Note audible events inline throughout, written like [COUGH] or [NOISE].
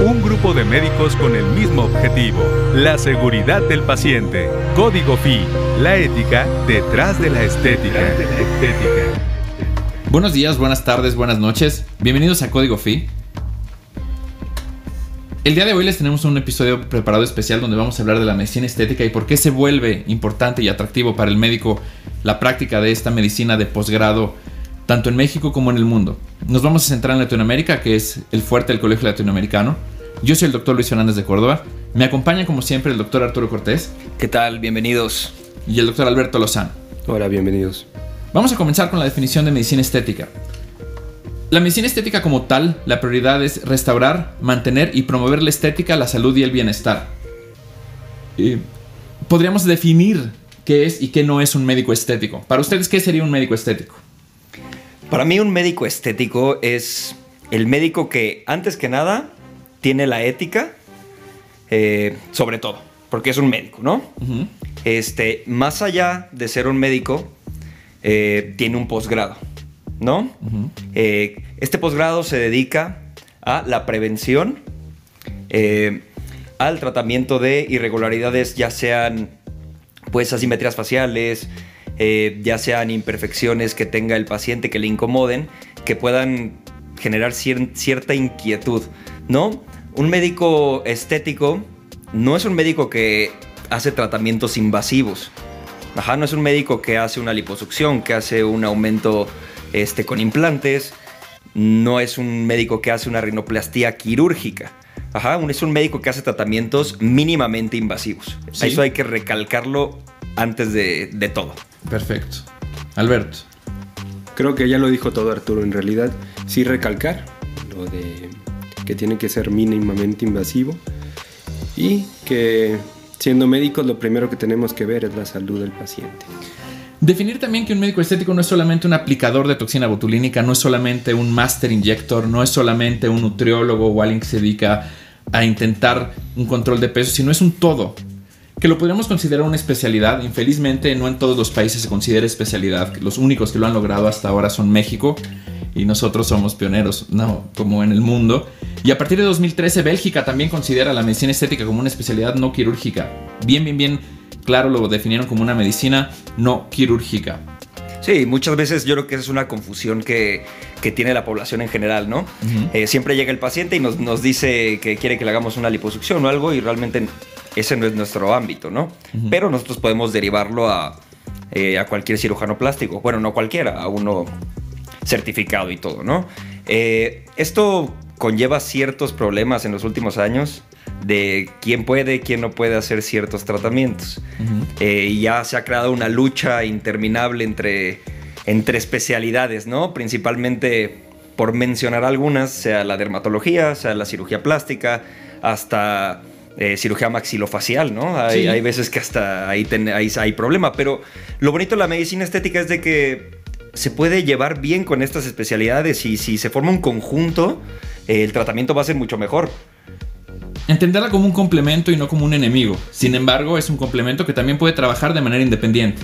Un grupo de médicos con el mismo objetivo, la seguridad del paciente. Código FI, la ética detrás de la estética. Buenos días, buenas tardes, buenas noches. Bienvenidos a Código FI. El día de hoy les tenemos un episodio preparado especial donde vamos a hablar de la medicina estética y por qué se vuelve importante y atractivo para el médico la práctica de esta medicina de posgrado tanto en México como en el mundo. Nos vamos a centrar en Latinoamérica, que es el fuerte del Colegio Latinoamericano. Yo soy el doctor Luis Fernández de Córdoba. Me acompaña como siempre el doctor Arturo Cortés. ¿Qué tal? Bienvenidos. Y el doctor Alberto Lozano. Hola, bienvenidos. Vamos a comenzar con la definición de medicina estética. La medicina estética como tal, la prioridad es restaurar, mantener y promover la estética, la salud y el bienestar. podríamos definir qué es y qué no es un médico estético. Para ustedes, ¿qué sería un médico estético? Para mí un médico estético es el médico que, antes que nada, tiene la ética eh, sobre todo, porque es un médico, ¿no? este, más allá de ser un médico, eh, tiene un posgrado. ¿no? Eh, este posgrado se dedica a la prevención, al tratamiento de irregularidades, ya sean pues asimetrías faciales, eh, ya sean imperfecciones que tenga el paciente que le incomoden, que puedan generar cierta inquietud, ¿no? Un médico estético no es un médico que hace tratamientos invasivos. Ajá, no es un médico que hace una liposucción, que hace un aumento este, con implantes, no es un médico que hace una rinoplastía quirúrgica. Ajá, es un médico que hace tratamientos mínimamente invasivos. Eso hay que recalcarlo antes de, de todo. Perfecto. Alberto. Creo que ya lo dijo todo Arturo. En realidad, sí recalcar lo de que tiene que ser mínimamente invasivo y que siendo médicos lo primero que tenemos que ver es la salud del paciente. Definir también que un médico estético no es solamente un aplicador de toxina botulínica, no es solamente un master injector, no es solamente un nutriólogo o alguien que se dedica a intentar un control de peso, sino es un todo. Que lo podríamos considerar una especialidad. Infelizmente, no en todos los países se considera especialidad. Los únicos que lo han logrado hasta ahora son México y nosotros somos pioneros, no, como en el mundo. Y a partir de 2013, Bélgica también considera la medicina estética como una especialidad no quirúrgica. Bien, bien, bien claro, lo definieron como una medicina no quirúrgica. Sí, muchas veces yo creo que es una confusión que, tiene la población en general, ¿no? Eh, siempre llega el paciente y nos, dice que quiere que le hagamos una liposucción o algo y realmente ese no es nuestro ámbito, ¿no? Pero nosotros podemos derivarlo a, eh, a, cualquier cirujano plástico. Bueno, no cualquiera, a uno certificado y todo, ¿no? Eh, esto conlleva ciertos problemas en los últimos años de quién puede, quién no puede hacer ciertos tratamientos. Eh, y ya se ha creado una lucha interminable entre, entre especialidades, ¿no? Principalmente, por mencionar algunas, sea la dermatología, sea la cirugía plástica, hasta eh, cirugía maxilofacial, ¿no? Hay, veces que hasta ahí, hay problema, pero lo bonito de la medicina estética es de que se puede llevar bien con estas especialidades y si se forma un conjunto, el tratamiento va a ser mucho mejor entenderla como un complemento y no como un enemigo. Sin embargo, es un complemento que también puede trabajar de manera independiente.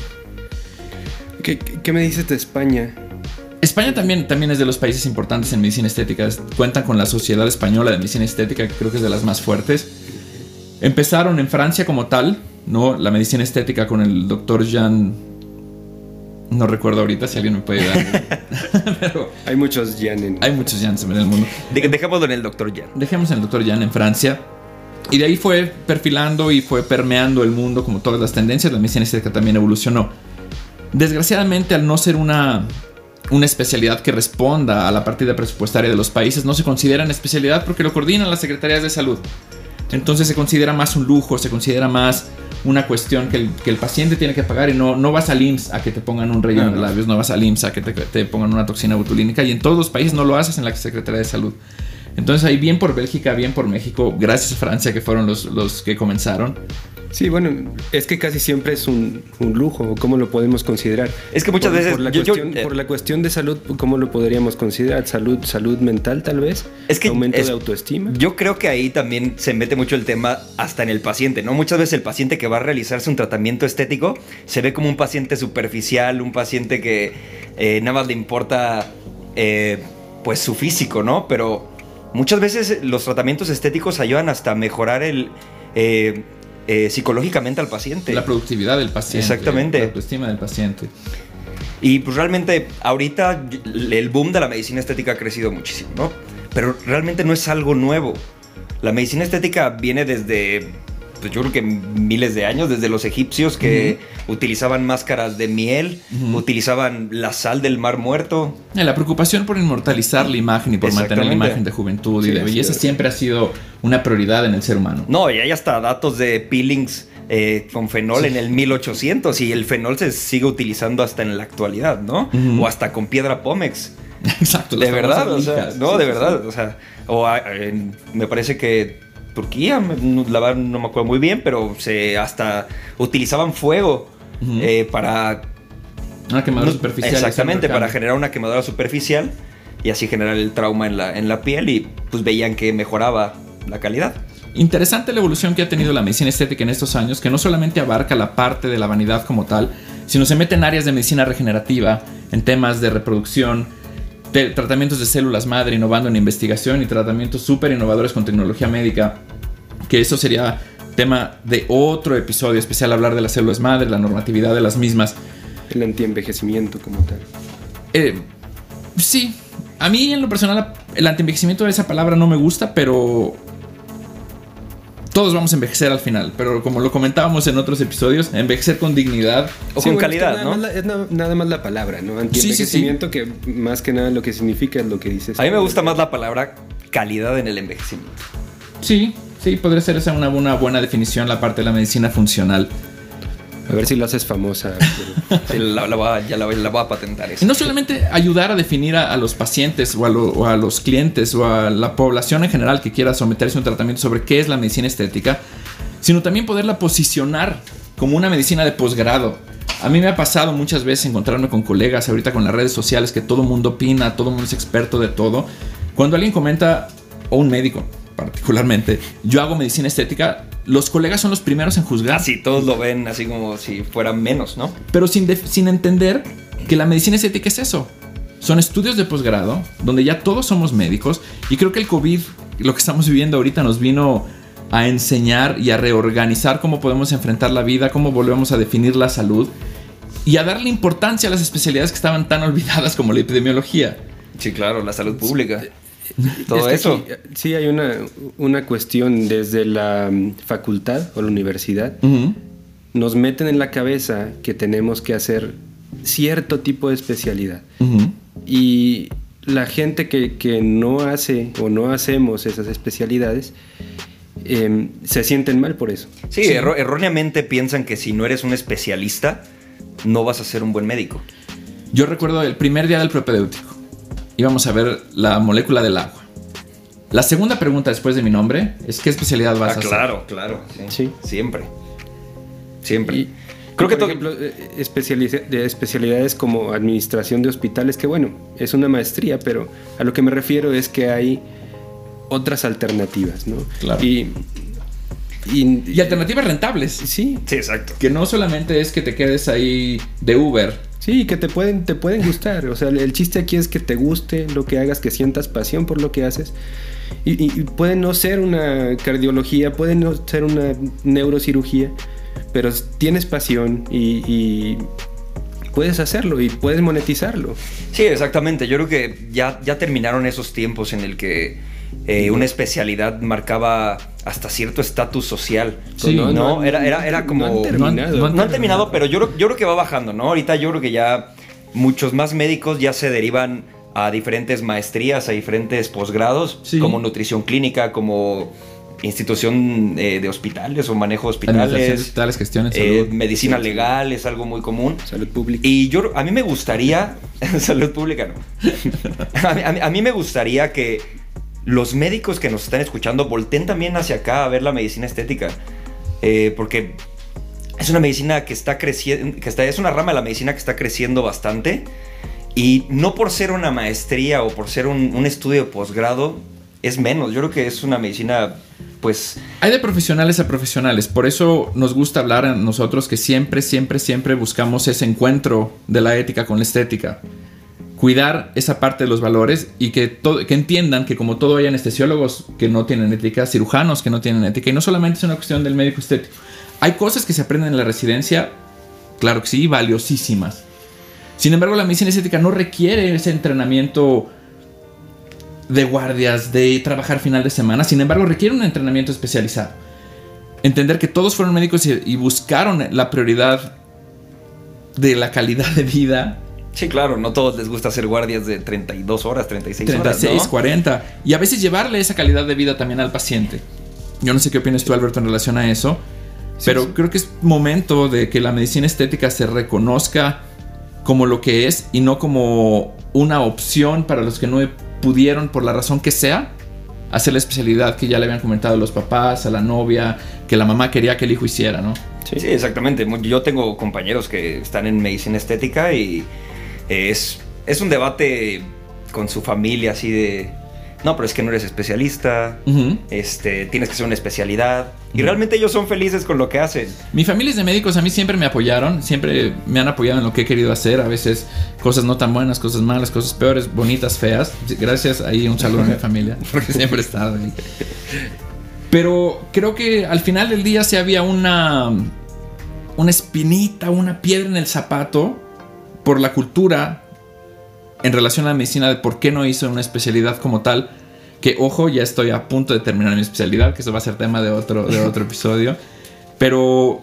¿Qué, me dices de España? España también, también es de los países importantes en medicina estética. Cuentan con la Sociedad Española de Medicina Estética, que creo que es de las más fuertes. Empezaron en Francia como tal, ¿no? La medicina estética con el doctor Jean no recuerdo ahorita si alguien me puede dar. [LAUGHS] [LAUGHS] Pero hay muchos Jan en... Hay muchos Jans en el mundo. dejémoslo en el doctor Jan. Dejemos en el doctor Jan en Francia. Y de ahí fue perfilando y fue permeando el mundo como todas las tendencias. La medicina estética también evolucionó. Desgraciadamente, al no ser una, una especialidad que responda a la partida presupuestaria de los países, no se considera una especialidad porque lo coordinan las secretarías de salud. Entonces se considera más un lujo, se considera más una cuestión que el, paciente tiene que pagar y no, no vas al IMSS a que te pongan un relleno de labios, no vas al IMSS a que te, pongan una toxina botulínica y en todos los países no lo haces en la Secretaría de Salud. Entonces ahí bien por Bélgica, bien por México, gracias a Francia que fueron los, los que comenzaron. Sí, bueno, es que casi siempre es un, lujo, ¿cómo lo podemos considerar? Es que muchas veces... Por la, cuestión, por la, cuestión, de salud, ¿cómo lo podríamos considerar? ¿Salud, salud mental tal vez? Es que... ¿Aumento de autoestima? Yo creo que ahí también se mete mucho el tema hasta en el paciente, ¿no? Muchas veces el paciente que va a realizarse un tratamiento estético se ve como un paciente superficial, un paciente que eh, nada más le importa eh, pues su físico, ¿no? Pero muchas veces los tratamientos estéticos ayudan hasta a mejorar el... eh, eh, psicológicamente al paciente. La productividad del paciente. Exactamente. La autoestima del paciente. Y pues realmente ahorita el boom de la medicina estética ha crecido muchísimo, ¿no? Pero realmente no es algo nuevo. La medicina estética viene desde, pues yo creo que miles de años, desde los egipcios que utilizaban máscaras de miel, utilizaban la sal del mar muerto. Eh, La preocupación por inmortalizar la imagen y por mantener la imagen de juventud y de belleza siempre ha sido una prioridad en el ser humano. No, y hay hasta datos de peelings eh, con fenol en el 1800 y el fenol se sigue utilizando hasta en la actualidad, ¿no? O hasta con piedra pómex. [LAUGHS] Exacto. De verdad, o sea, no, de verdad, o sea, o a- en- me parece que Turquía, la verdad no me acuerdo muy bien, pero se hasta utilizaban fuego eh, para Una quemadura no- superficial. exactamente para generar una quemadura superficial y así generar el trauma en la, en la piel y pues veían que mejoraba la calidad. Interesante la evolución que ha tenido la medicina estética en estos años, que no solamente abarca la parte de la vanidad como tal, sino se mete en áreas de medicina regenerativa, en temas de reproducción, de tratamientos de células madre, innovando en investigación y tratamientos súper innovadores con tecnología médica, que eso sería tema de otro episodio especial, hablar de las células madre, la normatividad de las mismas. El antienvejecimiento como tal. Eh, sí, a mí en lo personal el antienvejecimiento de esa palabra no me gusta, pero todos vamos a envejecer al final. Pero como lo comentábamos en otros episodios, envejecer con dignidad. O Sí, con bueno, es que calidad, nada ¿no? más la- es na- nada más la palabra, ¿no? sí, sí. Antienvejecimiento, que más que nada lo que significa es lo que dices. A mí me gusta más la palabra calidad en el envejecimiento. Sí, sí, podría ser esa una, una buena definición, la parte de la medicina funcional. A ver si lo haces famosa. [LAUGHS] pero- Sí, la, la ya la, la voy a patentar Y eso. no solamente ayudar a definir a, a los pacientes o a, lo- o a los clientes o a la población en general que quiera someterse a un tratamiento sobre qué es la medicina estética, sino también poderla posicionar como una medicina de posgrado. A mí me ha pasado muchas veces encontrarme con colegas ahorita con las redes sociales que todo mundo opina, todo mundo es experto de todo. Cuando alguien comenta, o un médico particularmente, yo hago medicina estética, los colegas son los primeros en juzgar Así todos lo ven así como si fueran menos, ¿no? pero sin, sin entender que la medicina estética es eso. Son estudios de posgrado, donde ya todos somos médicos, y creo que el COVID, lo que estamos viviendo ahorita, nos vino a enseñar y a reorganizar cómo podemos enfrentar la vida, cómo volvemos a definir la salud, y a darle importancia a las especialidades que estaban tan [LAUGHS] olvidadas como la epidemiología. Sí, claro, la salud pública. Todo Es que eso. aquí, eh, sí, hay una, una cuestión desde la mm, facultad o la universidad. Ujú. Nos meten en la cabeza que tenemos que hacer cierto tipo de especialidad. Ujú. Y la gente que, que no hace o no hacemos esas especialidades em, se sienten mal por eso. Sí, erro- erróneamente piensan que si no eres un especialista, no vas a ser un buen médico. Yo recuerdo el primer día del propedéutico. Íbamos a ver la molécula del agua. La segunda pregunta después de mi nombre es ¿qué especialidad vas Ah, a hacer? claro, claro. Sí. Sí. Siempre. Siempre. Y, Creo que por to- ejemplo, eh, de especialidades como administración de hospitales, que bueno, es una maestría, pero a lo que me refiero es que hay otras alternativas, ¿no? Claro. Y, y, Y alternativas rentables. sí, Sí, exacto. Que no solamente es que te quedes ahí de Uber. Sí, que te pueden, te pueden gustar. O sea, el, chiste aquí es que te guste lo que hagas, que sientas pasión por lo que haces. Y, puede no ser una cardiología, puede no ser una neurocirugía, pero tienes pasión y, y puedes hacerlo y puedes monetizarlo. Sí, exactamente. Yo creo que ya, ya terminaron esos tiempos en el que eh, una especialidad marcaba hasta cierto estatus social. Sí. no, No, no, era, era, era no como... han terminado. No han- No han terminado, pero yo, creo- yo creo que va bajando, ¿no? Ahorita yo creo que ya muchos más médicos ya se derivan a diferentes maestrías, a diferentes posgrados, Sí. como nutrición clínica, como institución eh, de hospitales o manejo de hospitales, hospitales, gestión eh, medicina legal es algo muy común. Salud pública. Y yo, a mí me gustaría, [LAUGHS] salud pública no, [LAUGHS] a mí, a mí- a mí me gustaría que los médicos que nos están escuchando volteen también hacia acá a ver la medicina estética, Eh, porque es una medicina que está creciendo, que está, es una rama de la medicina que está creciendo bastante y no por ser una maestría o por ser un, un estudio de posgrado es menos, yo creo que es una medicina pues Hay de profesionales a profesionales, por eso nos gusta hablar a nosotros que siempre, siempre, siempre buscamos ese encuentro de la ética con la estética. Cuidar esa parte de los valores y que, entiendan que como todo hay anestesiólogos que no tienen ética, cirujanos que no tienen ética, y no solamente es una cuestión del médico estético. Hay cosas que se aprenden en la residencia, claro que sí, valiosísimas. Sin embargo, la medicina estética no requiere ese entrenamiento de guardias, de trabajar final de semana, sin embargo, requiere un entrenamiento especializado. Entender que todos fueron médicos y buscaron la prioridad de la calidad de vida Sí, claro, no todos les gusta hacer guardias de 32 horas, 36, 36 horas. ¿no? 40. Y a veces llevarle esa calidad de vida también al paciente. Yo no sé qué opinas tú, Alberto, en relación a eso. pero sí. creo que es momento de que la medicina estética se reconozca como lo que es y no como una opción para los que no pudieron, por la razón que sea, hacer la especialidad que ya le habían comentado los papás, a la novia, que la mamá quería que el hijo hiciera, ¿no? Sí, exactamente. Yo tengo compañeros que están en medicina estética y es, es un debate con su familia así de, no, pero es que no eres especialista, este, tienes que ser una especialidad. Y realmente ellos son felices con lo que hacen. Mi familia es de médicos, a mí siempre me apoyaron, siempre me han apoyado en lo que he querido hacer, a veces cosas no tan buenas, cosas malas, cosas peores, bonitas, feas. Gracias, ahí un saludo a mi [LAUGHS] familia, porque siempre he estado ahí. Pero creo que al final del día sí había una, una espinita, una piedra en el zapato por la cultura en relación a la medicina de por qué no hizo una especialidad como tal. Que ojo, ya estoy a punto de terminar mi especialidad, que eso va a ser tema de otro, de otro episodio. Pero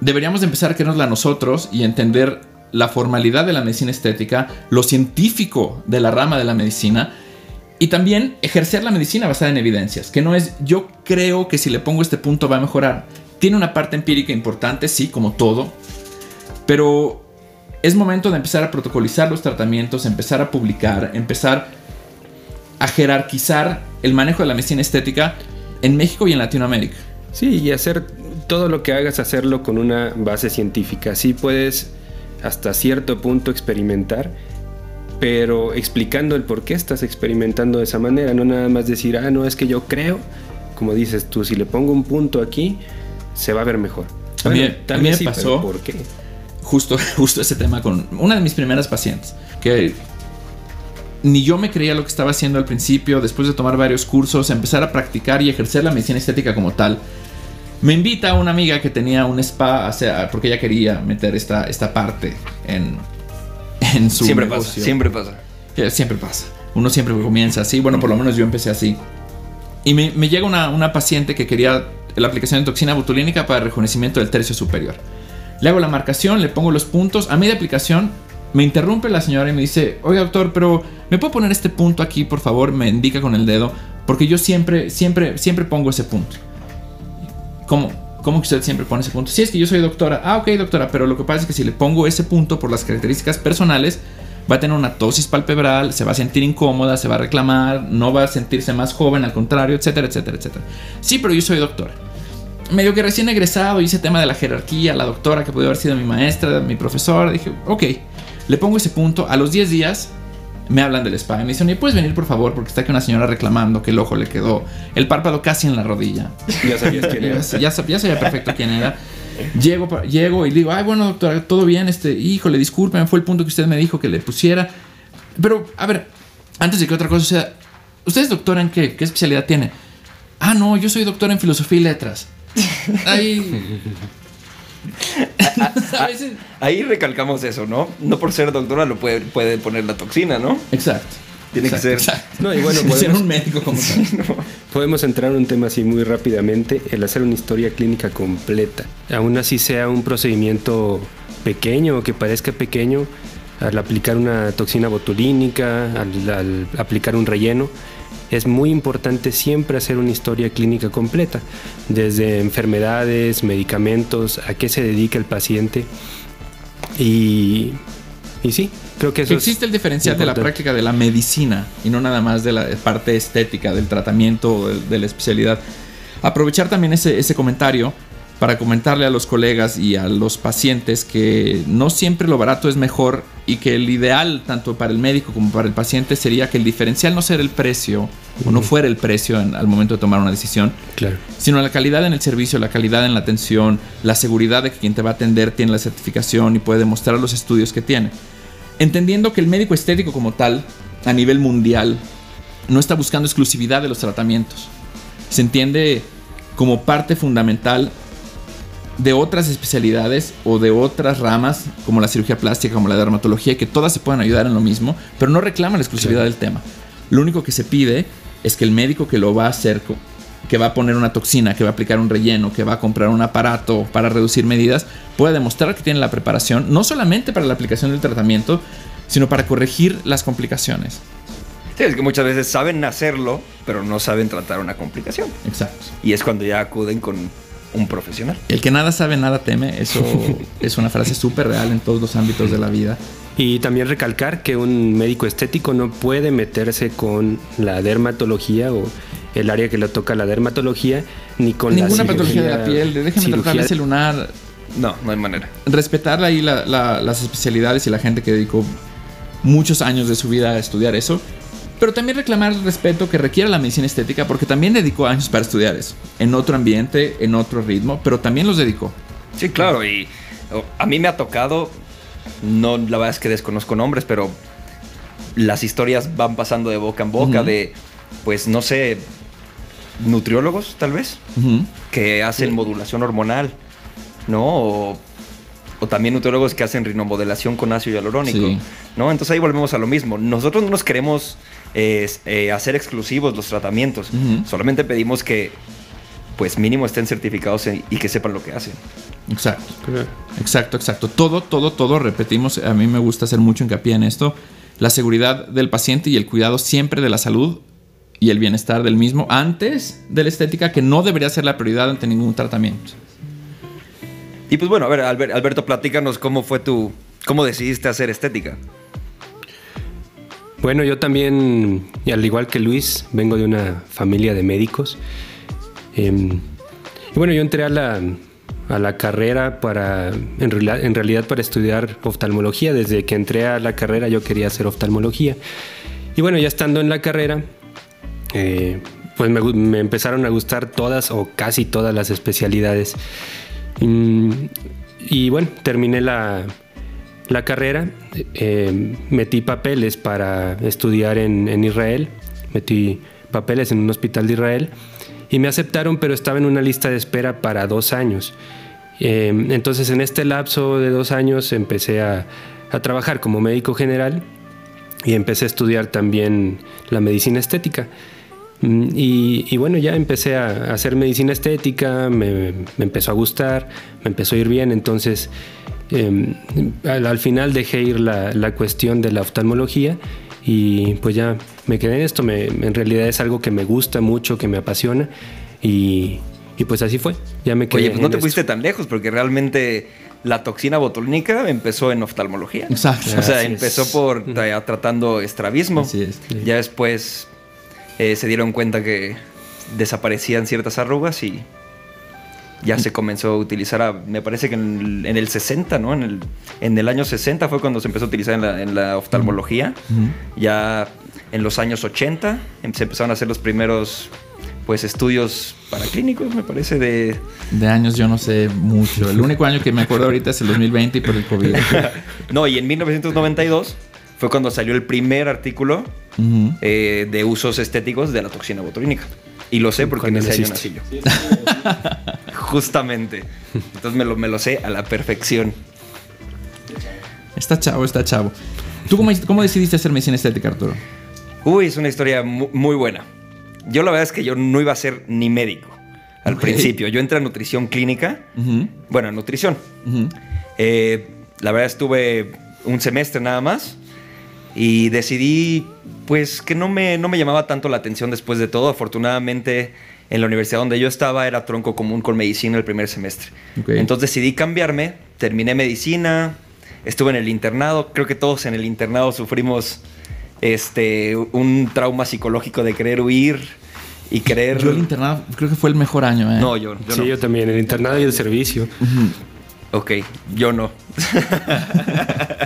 deberíamos de empezar a querernosla nosotros y entender la formalidad de la medicina estética, lo científico de la rama de la medicina y también ejercer la medicina basada en evidencias, que no es yo creo que si le pongo este punto va a mejorar. Tiene una parte empírica importante, sí, como todo, pero es momento de empezar a protocolizar los tratamientos, empezar a publicar, empezar a jerarquizar el manejo de la medicina estética en México y en Latinoamérica. Sí, y hacer todo lo que hagas, hacerlo con una base científica. Sí puedes hasta cierto punto experimentar, pero explicando el por qué estás experimentando de esa manera, no nada más decir, ah, no, es que yo creo, como dices tú, si le pongo un punto aquí, se va a ver mejor. A mí- tal a mí vez me sí, pasó- ¿Por qué? Justo, [LAUGHS] justo ese tema con una de mis primeras pacientes, que ni yo me creía lo que estaba haciendo al principio, después de tomar varios cursos, empezar a practicar y ejercer la medicina estética como tal. Me invita una amiga que tenía un spa, o sea, porque ella quería meter esta, esta parte en, [LAUGHS] en su Siempre negocio. pasa, siempre pasa. Siempre pasa. Uno siempre comienza así. Bueno, por lo menos yo empecé así. Y me, me llega una, una paciente que quería la aplicación de toxina botulínica para el rejuvenecimiento del tercio superior. Le hago la marcación, le pongo los puntos. A media aplicación me interrumpe la señora y me dice, oye doctor, pero ¿me puedo poner este punto aquí, por favor? Me indica con el dedo. Porque yo siempre, siempre, siempre pongo ese punto. ¿Cómo? ¿Cómo que usted siempre pone ese punto? Sí, es que yo soy doctora. Ah, ok, doctora, pero lo que pasa es que si le pongo ese punto por las características personales, va a tener una tosis palpebral, se va a sentir incómoda, se va a reclamar, no va a sentirse más joven, al contrario, etcétera, etcétera, etcétera. Sí, pero yo soy doctora. Medio que recién egresado, hice tema de la jerarquía, la doctora que puede haber sido mi maestra, mi profesora, dije, ok, le pongo ese punto, a los 10 días me hablan del spa y me dicen, oye, ¿puedes venir por favor? Porque está aquí una señora reclamando que el ojo le quedó, el párpado casi en la rodilla. Ya sabías quién [LAUGHS] Ya, era. sab- ya, sab- ya sabía perfecto quién era. Llego, llego y digo, ay, bueno, doctora, todo bien, este, híjole, discúlpeme, fue el punto que usted me dijo que le pusiera. Pero, a ver, antes de que otra cosa sea, ¿usted es doctora en qué? ¿Qué especialidad tiene? Ah, no, yo soy doctora en filosofía y letras. Ahí. A [LAUGHS] Ahí recalcamos eso, ¿no? No por ser doctora lo puede, puede poner la toxina, ¿no? Exacto. Tiene que ser- exacto. No, y bueno, [LAUGHS] Ser podemos- un médico como tal. Podemos entrar en un tema así muy rápidamente, el hacer una historia clínica completa. Aún así sea un procedimiento pequeño o que parezca pequeño, al aplicar una toxina botulínica, al, al aplicar un relleno, es muy importante siempre hacer una historia clínica completa, desde enfermedades, medicamentos, a qué se dedica el paciente. Y, y sí, creo que eso es existe el diferencial de la práctica de la medicina y no nada más de la parte estética del tratamiento o de, de la especialidad. Aprovechar también ese, ese comentario para comentarle a los colegas y a los pacientes que no siempre lo barato es mejor y que el ideal tanto para el médico como para el paciente sería que el diferencial no sea el precio o no fuera el precio en- al momento de tomar una decisión, Claro. sino la calidad en el servicio, la calidad en la atención, la seguridad de que quien te va a atender tiene la certificación y puede demostrar los estudios que tiene. entendiendo que el médico estético como tal, a nivel mundial, no está buscando exclusividad de los tratamientos. Se entiende como parte fundamental de otras especialidades o de otras ramas, como la cirugía plástica, como la dermatología, que todas se pueden ayudar en lo mismo, pero no reclaman la exclusividad del tema. Lo único que se pide es que el médico que lo va a hacer, que va a poner una toxina, que va a aplicar un relleno, que va a comprar un aparato para reducir medidas, pueda demostrar que tiene la preparación, no solamente para la aplicación del tratamiento, sino para corregir las complicaciones. Sí, es que muchas veces saben hacerlo, pero no saben tratar una complicación. Exacto. Y es cuando ya acuden con un profesional. El que nada sabe, nada teme. Eso [LAUGHS] es una frase súper real en todos los ámbitos de la vida. Y también recalcar que un médico estético no puede meterse con la dermatología o el área que le toca la dermatología, ni con Ninguna la patología de la piel. Déjeme tratar ese lunar. No, no hay manera. Respetar ahí la- la- las especialidades y la gente que dedicó muchos años de su vida a estudiar eso. Pero también reclamar el respeto que requiere la medicina estética porque también dedicó años para estudiar eso. En otro ambiente, en otro ritmo, pero también los dedicó. Sí, claro, y a mí me ha tocado, no, la verdad es que desconozco nombres, pero las historias van pasando de boca en boca de, pues no sé, nutriólogos tal vez, que hacen modulación hormonal, ¿no? O, o también nutriólogos que hacen rinomodelación con ácido hialurónico, Sí. ¿no? Entonces ahí volvemos a lo mismo. Nosotros no nos queremos eh, eh, hacer exclusivos los tratamientos, solamente pedimos que, pues mínimo estén certificados y que sepan lo que hacen. Exacto. Exacto, exacto. Todo, todo, todo, repetimos, a mí me gusta hacer mucho hincapié en esto, la seguridad del paciente y el cuidado siempre de la salud y el bienestar del mismo antes de la estética, que no debería ser la prioridad ante ningún tratamiento. Y pues bueno, a ver, Alber- Alberto, platícanos cómo fue tu, cómo decidiste hacer estética. Bueno, yo también, y al igual que Luis, vengo de una familia de médicos. Em, y bueno, yo entré a la, a la carrera para, en realidad, para estudiar oftalmología. Desde que entré a la carrera yo quería hacer oftalmología. Y bueno, ya estando en la carrera, eh, pues me, me empezaron a gustar todas o casi todas las especialidades. Mm, y bueno, terminé la, la carrera, eh, metí papeles para estudiar en, Israel, metí papeles en un hospital de Israel y me aceptaron, pero estaba en una lista de espera para dos años. Eh, entonces en este lapso de dos años empecé a, trabajar como médico general y empecé a estudiar también la medicina estética. Mm, Y, bueno, ya empecé a hacer medicina estética, me, me empezó a gustar, me empezó a ir bien, entonces eh, al, al final dejé ir la, la cuestión de la oftalmología y pues ya me quedé en esto, me- en realidad es algo que me gusta mucho, que me apasiona y, y pues así fue, ya me quedé Oye, pues no te esto. fuiste tan lejos porque realmente la toxina botulínica empezó en oftalmología. Exacto. O sea, Así es. empezó por tra- tratando estrabismo. Así es. Ya después eh, se dieron cuenta que desaparecían ciertas arrugas y ya se comenzó a utilizar, a- me parece que en el, en el 60, ¿no? En el, en el año 60 fue cuando se empezó a utilizar en la, en la oftalmología. Ya en los años 80 em- se empezaron a hacer los primeros pues estudios paraclínicos, me parece, de, De años yo no sé mucho. El único año que me acuerdo ahorita es el 2020 y por el COVID. [LAUGHS] No, y en 1992 fue cuando salió el primer artículo Ujú. eh, de usos estéticos de la toxina botulínica. Y lo sé porque en ese año nací yo. [LAUGHS] Justamente. Entonces me lo, me lo sé a la perfección. Está chavo, está chavo. ¿Tú cómo, cómo decidiste hacer medicina estética, Arturo? Uy, es una historia mu- muy, buena. Yo la verdad es que yo no iba a ser ni médico al principio. Yo entré a nutrición clínica. Ujú, Bueno, a nutrición. Eh, la verdad estuve un semestre nada más y decidí pues que no me, no me llamaba tanto la atención después de todo. Afortunadamente en la universidad donde yo estaba era tronco común con medicina el primer semestre. Ok. Entonces decidí cambiarme, terminé medicina, estuve en el internado, creo que todos en el internado sufrimos este, un trauma psicológico de querer huir y querer... Yo el internado creo que fue el mejor año, ¿eh? No, yo, yo sí, no. yo también, el internado y el servicio. Ok, yo no. [LAUGHS]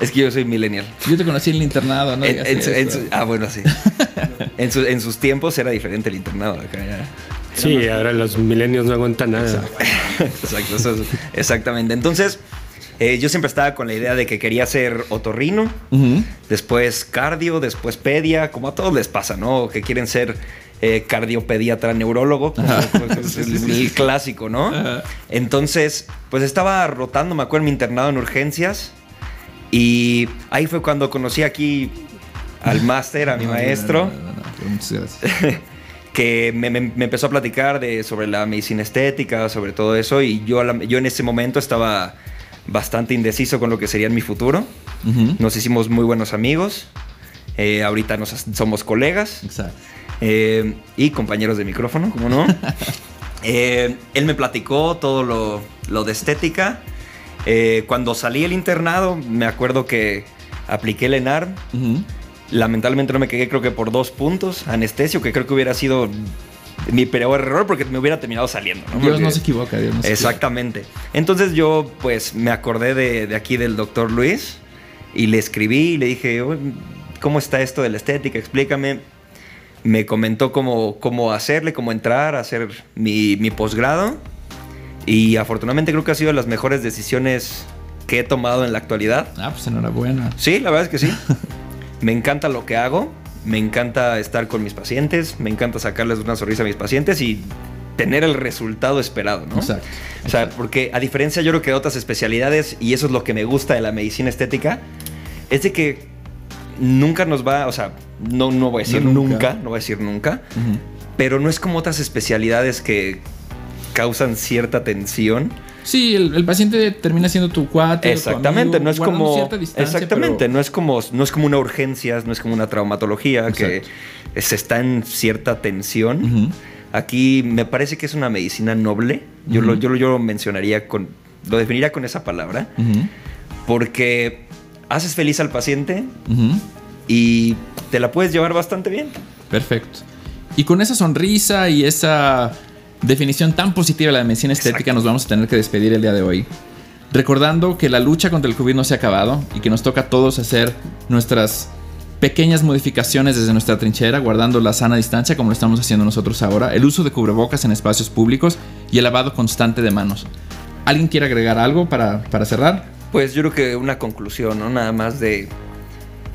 es que yo soy millennial. Yo te conocí en el internado, ¿no? En- en en ah, bueno, sí. [LAUGHS] en, su- en sus tiempos era diferente el internado. Acá. Sí, ahora los milenios no aguantan nada. [LAUGHS] Exacto, eso es- exactamente. Entonces, Eh, yo siempre estaba con la idea de que quería ser otorrino, después cardio, después pedia, como a todos les pasa, ¿no? Que quieren ser eh, cardiopediatra, neurólogo, como- como es el, el clásico, ¿no? Ajá. Entonces, pues estaba rotando, me acuerdo, en mi internado en urgencias. Y ahí fue cuando conocí aquí al máster, a mi No, no, maestro, no, no, no, no, pero muchas gracias. [LAUGHS] que me, me- me empezó a platicar de, sobre la medicina estética, sobre todo eso. Y yo, yo en ese momento estaba bastante indeciso con lo que sería mi futuro. Ujú. Nos hicimos muy buenos amigos. Eh, ahorita nos, somos colegas. Exacto. Eh, y compañeros de micrófono, como no. [LAUGHS] Eh, él me platicó todo lo, lo de estética. Eh, cuando salí del internado, me acuerdo que apliqué el ENAR. Ujú. Lamentablemente no me quedé, creo que por dos puntos. Anestesio, que creo que hubiera sido mi peor error porque me hubiera terminado saliendo. ¿no? Dios Porque- no se equivoca, Dios no se Exactamente. Entonces yo, pues, me acordé de, de aquí del doctor Luis y le escribí y le dije, "Oye, ¿cómo está esto de la estética? Explícame. Me comentó cómo, cómo hacerle, cómo entrar, hacer mi, mi posgrado. Y afortunadamente creo que ha sido de las mejores decisiones que he tomado en la actualidad. Ah, pues enhorabuena. Sí, la verdad es que sí. [LAUGHS] me encanta lo que hago, me encanta estar con mis pacientes, me encanta sacarles una sonrisa a mis pacientes y tener el resultado esperado, ¿no? Exacto. O sea, porque a diferencia yo creo que de otras especialidades, y eso es lo que me gusta de la medicina estética, es de que nunca nos va, o sea, no, no voy a decir No nunca. nunca. no voy a decir nunca, pero no es como otras especialidades que causan cierta tensión. Sí, el, el paciente termina siendo tu cuate. tu Exactamente, amigo, no es como cierta distancia, exactamente, pero- no es como no es como una urgencia, no es como una traumatología que se está en cierta tensión. Aquí me parece que es una medicina noble. Yo, lo, yo, lo- yo lo mencionaría con lo definiría con esa palabra porque haces feliz al paciente y te la puedes llevar bastante bien. Perfecto. Y con esa sonrisa y esa definición tan positiva de la medicina estética Exacto. nos vamos a tener que despedir el día de hoy. Recordando que la lucha contra el COVID no se ha acabado y que nos toca a todos hacer nuestras pequeñas modificaciones desde nuestra trinchera, guardando la sana distancia como lo estamos haciendo nosotros ahora, el uso de cubrebocas en espacios públicos y el lavado constante de manos. ¿Alguien quiere agregar algo para, para cerrar? Pues yo creo que una conclusión, ¿no? Nada más de,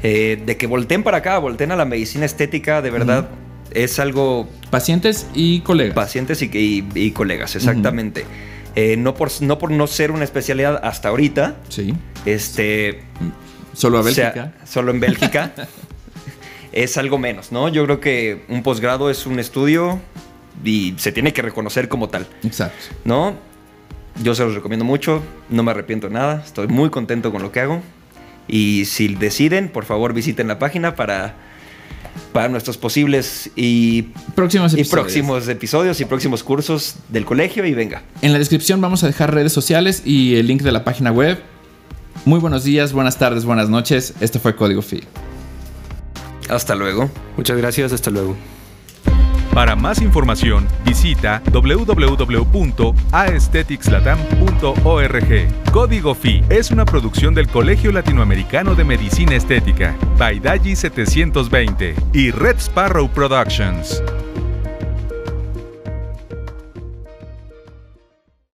eh, de que volteen para acá, volteen a la medicina estética, de verdad, es algo Pacientes y colegas. pacientes y, y- y colegas, exactamente. Eh, no, por, no por no ser una especialidad hasta ahorita, sí. este, Solo a o sea, Bélgica. solo en Bélgica, [LAUGHS] es algo menos, ¿no? Yo creo que un posgrado es un estudio y se tiene que reconocer como tal, Exacto. ¿no? Yo se los recomiendo mucho, no me arrepiento de nada, estoy muy contento con lo que hago. Y si deciden, por favor visiten la página para, para nuestros posibles y, Próximos y episodios. próximos episodios y próximos cursos del colegio y venga. En la descripción vamos a dejar redes sociales y el link de la página web. Muy buenos días, buenas tardes, buenas noches. Este fue Código Fi. Hasta luego. Muchas gracias, hasta luego. Para más información, visita www.aestheticslatam.org. Código FI es una producción del Colegio Latinoamericano de Medicina Estética, Baidaji 720 y Red Sparrow Productions.